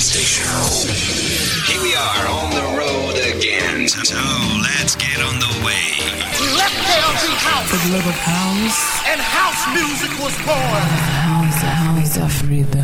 station. Here we are on the road again. So let's get on the way. Left KLG House. The love of house. And house music was born. House, house of rhythm.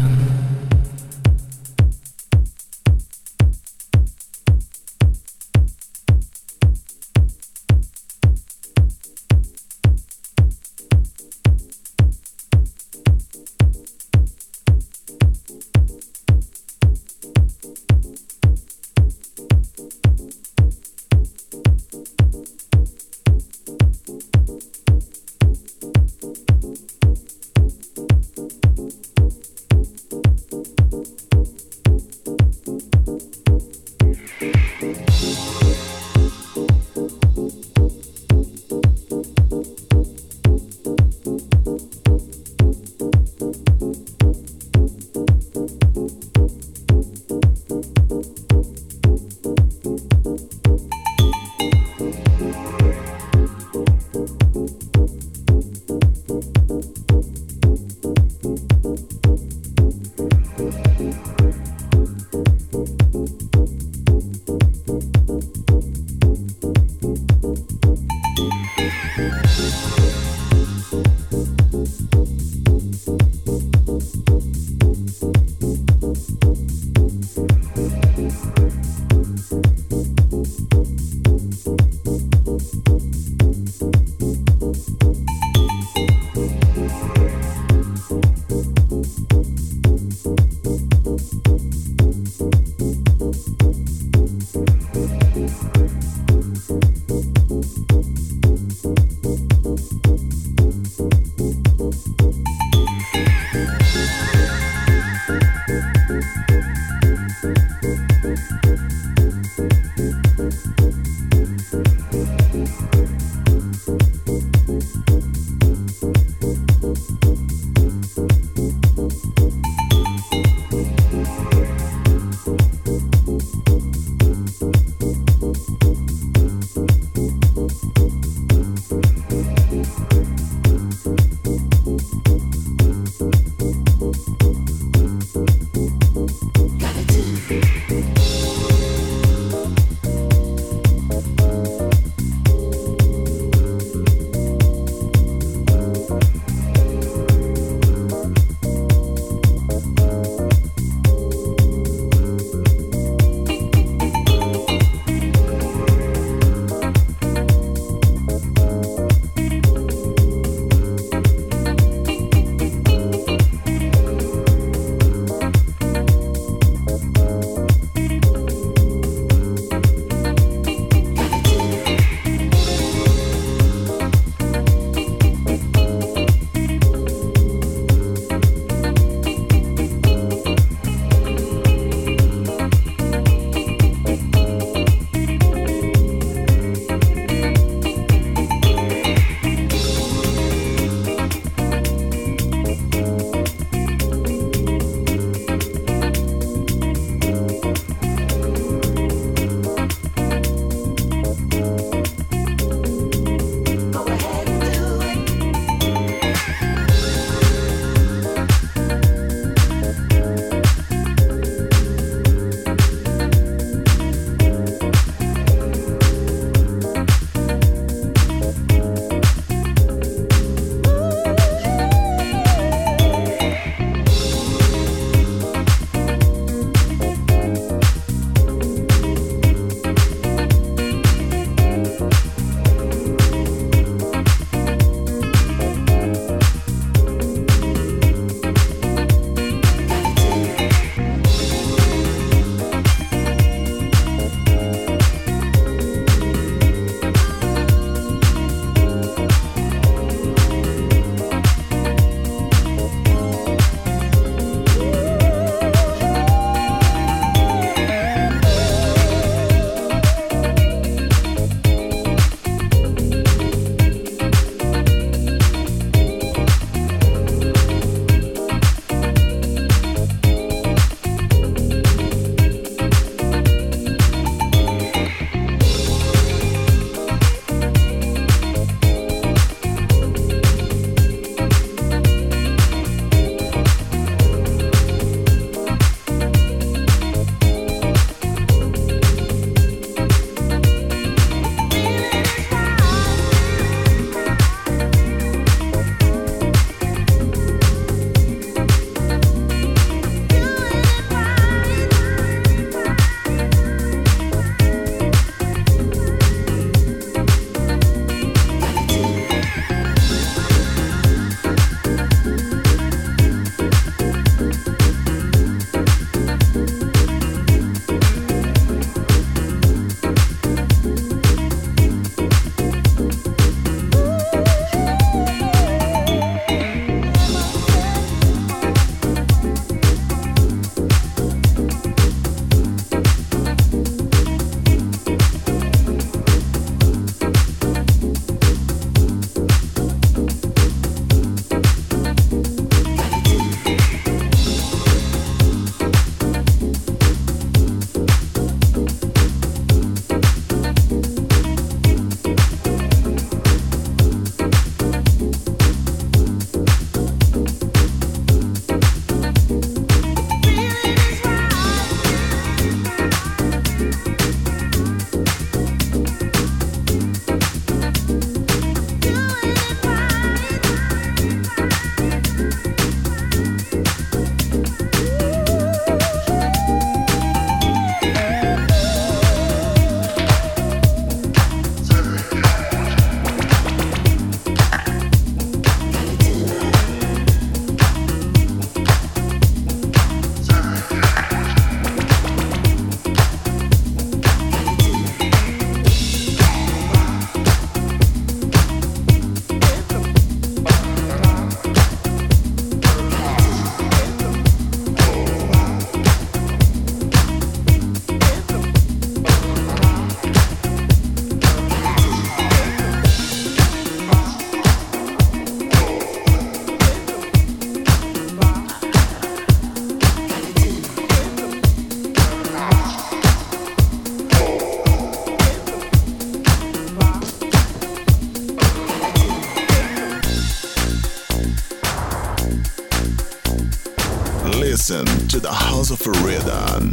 Listen to the House of Rhythm.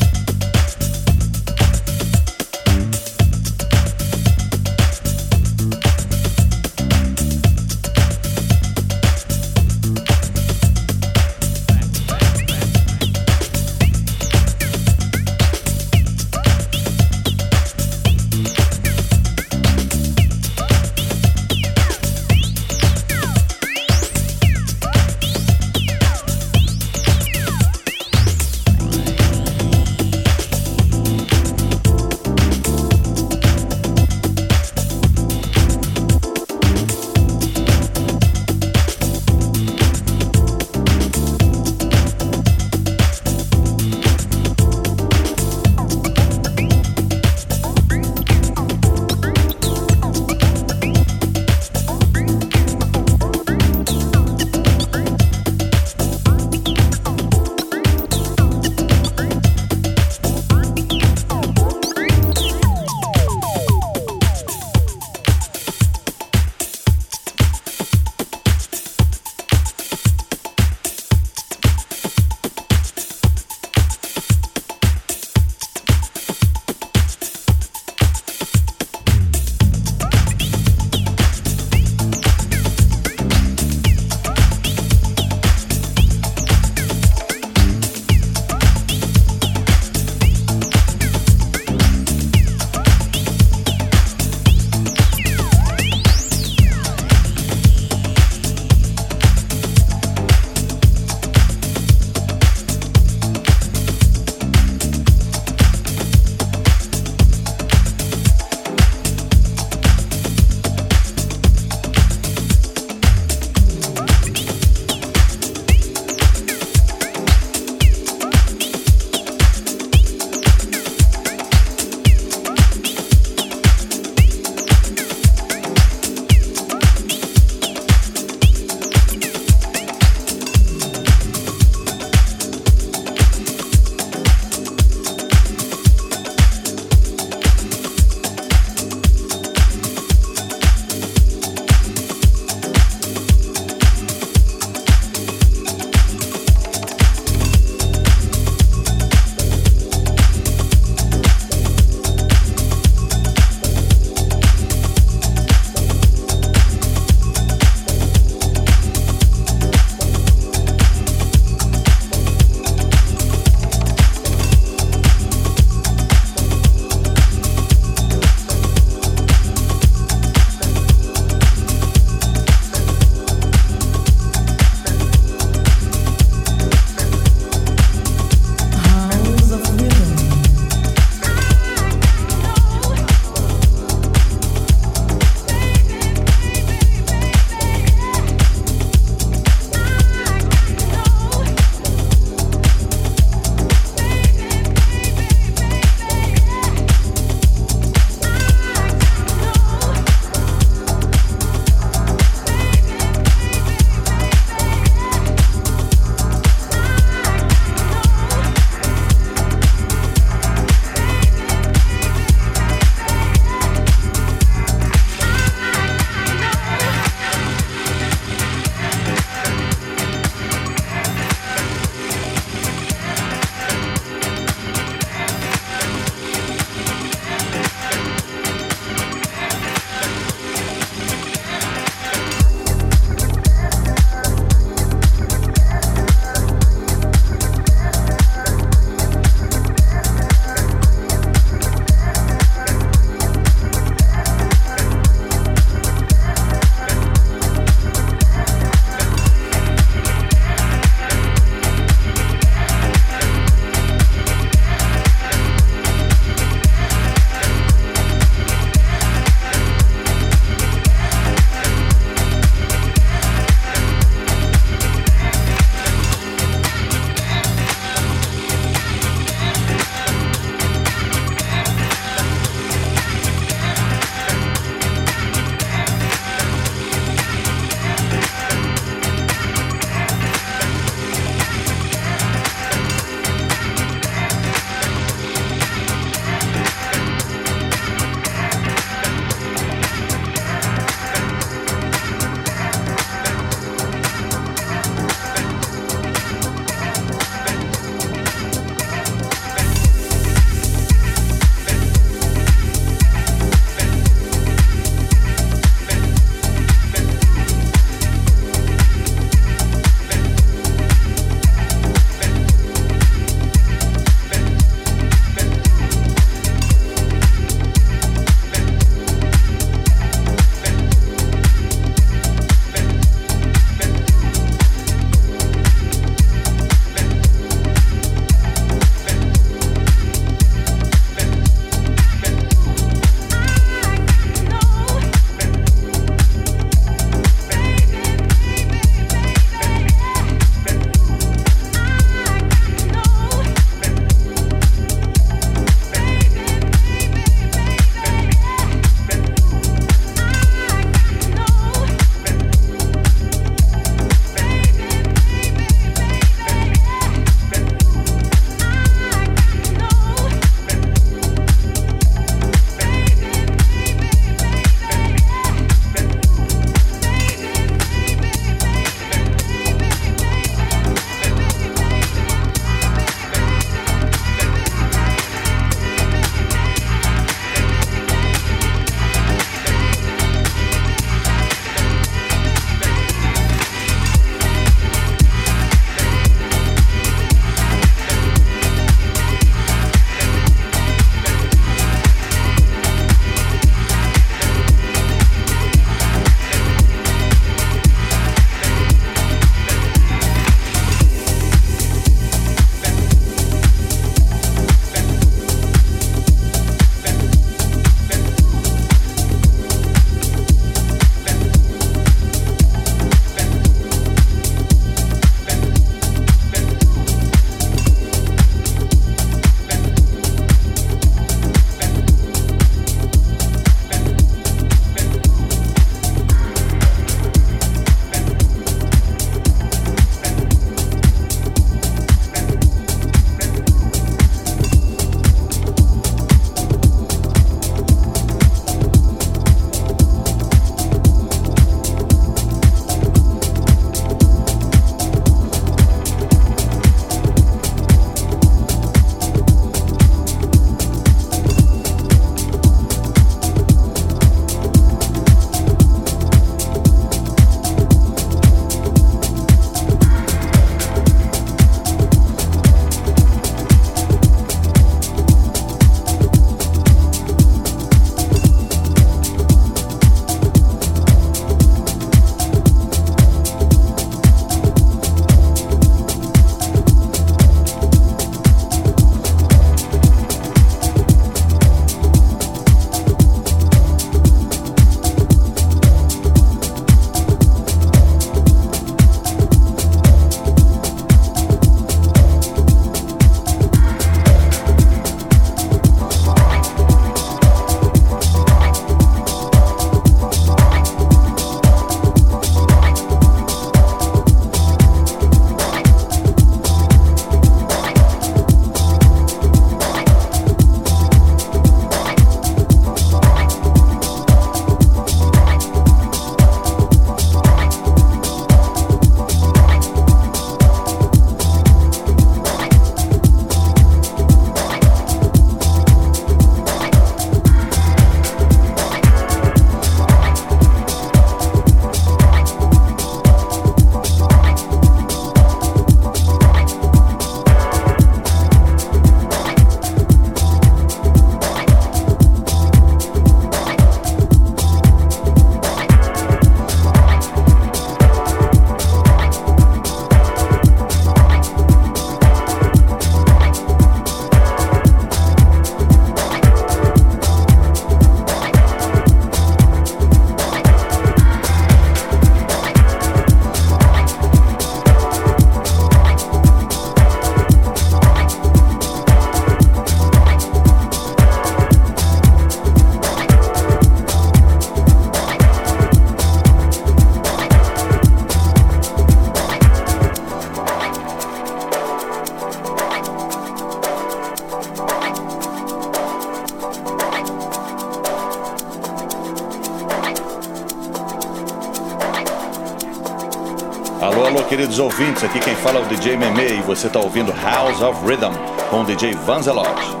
Queridos ouvintes. Aqui quem fala é o DJ Meme e você está ouvindo House of Rhythm com o DJ Vanzelot.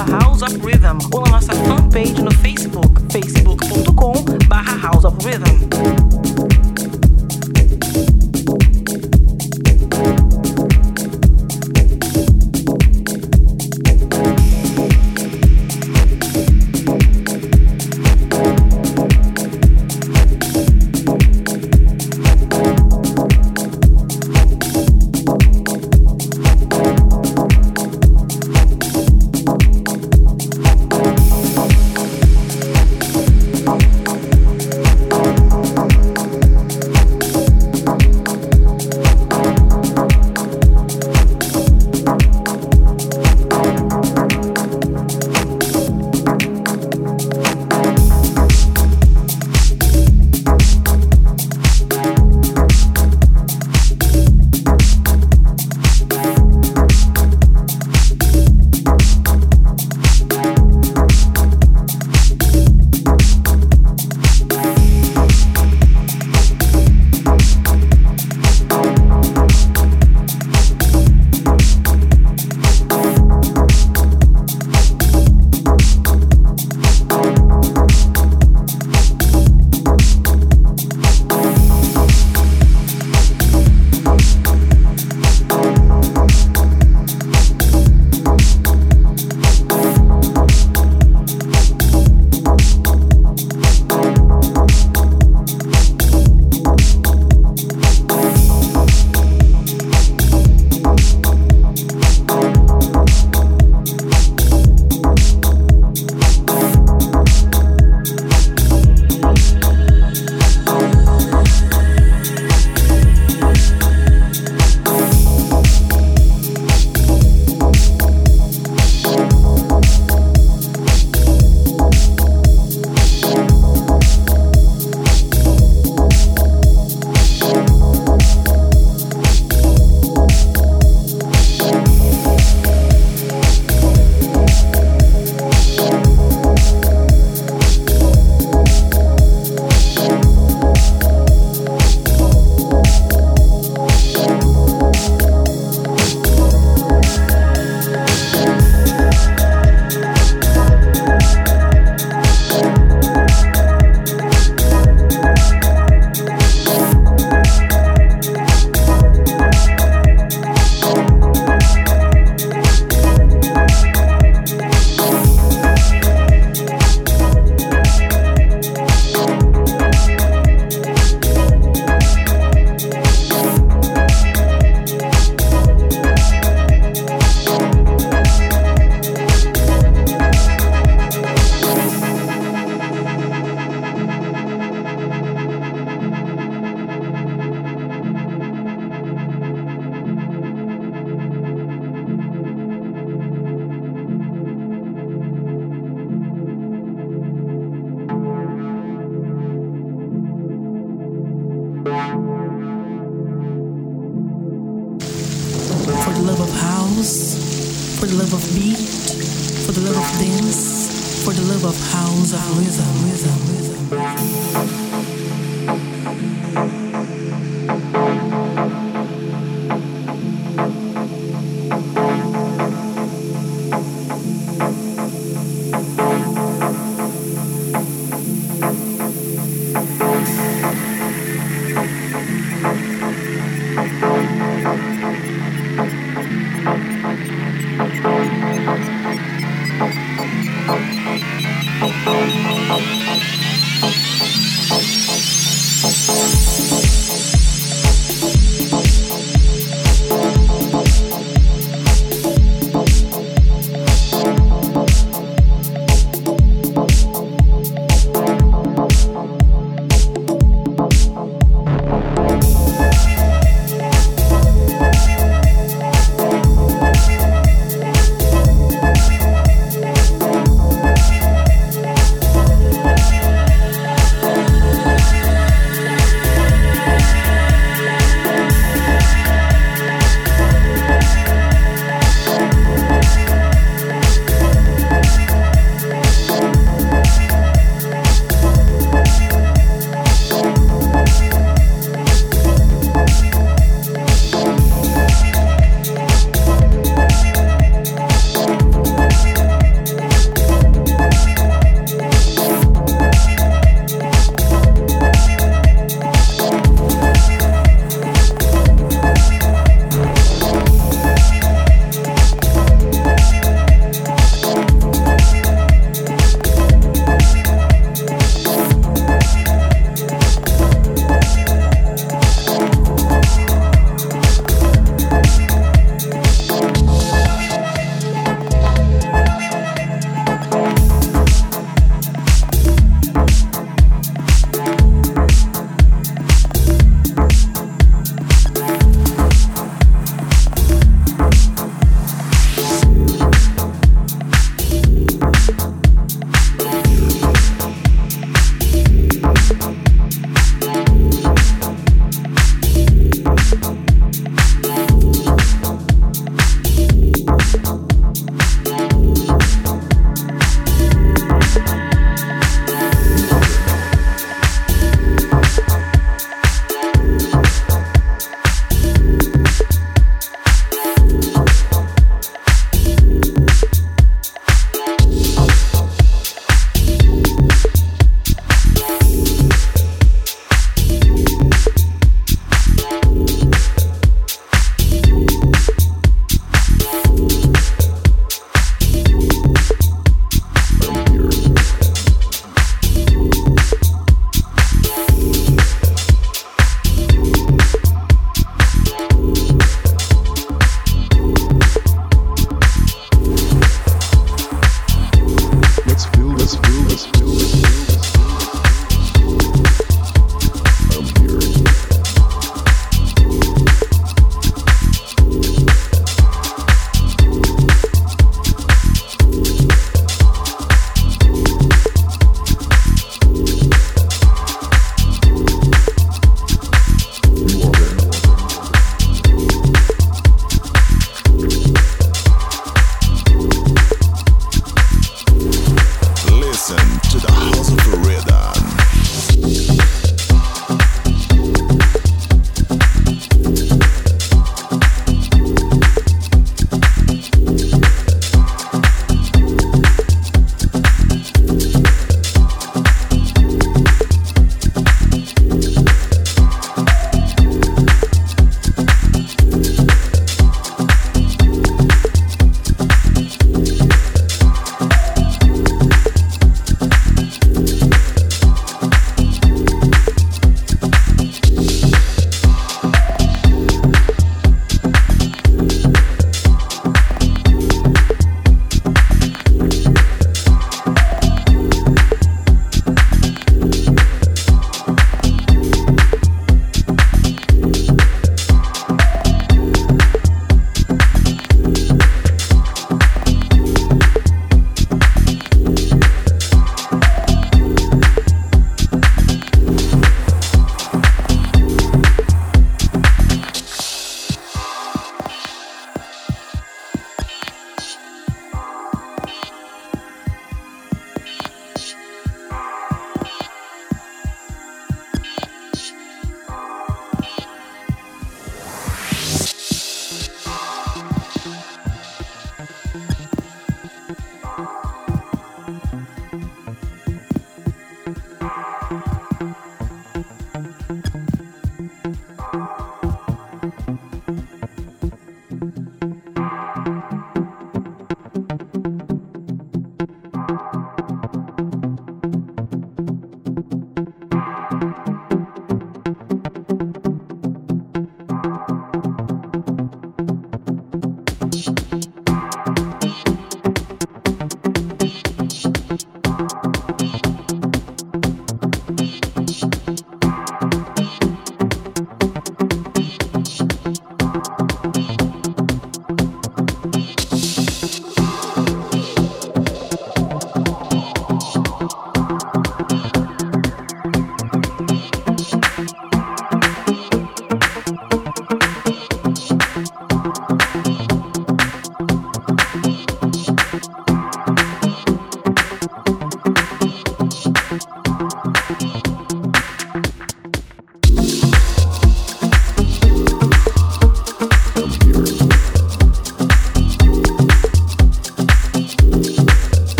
arroba House of Rhythm ou na nossa fanpage no Facebook, facebook.com barra House of Rhythm.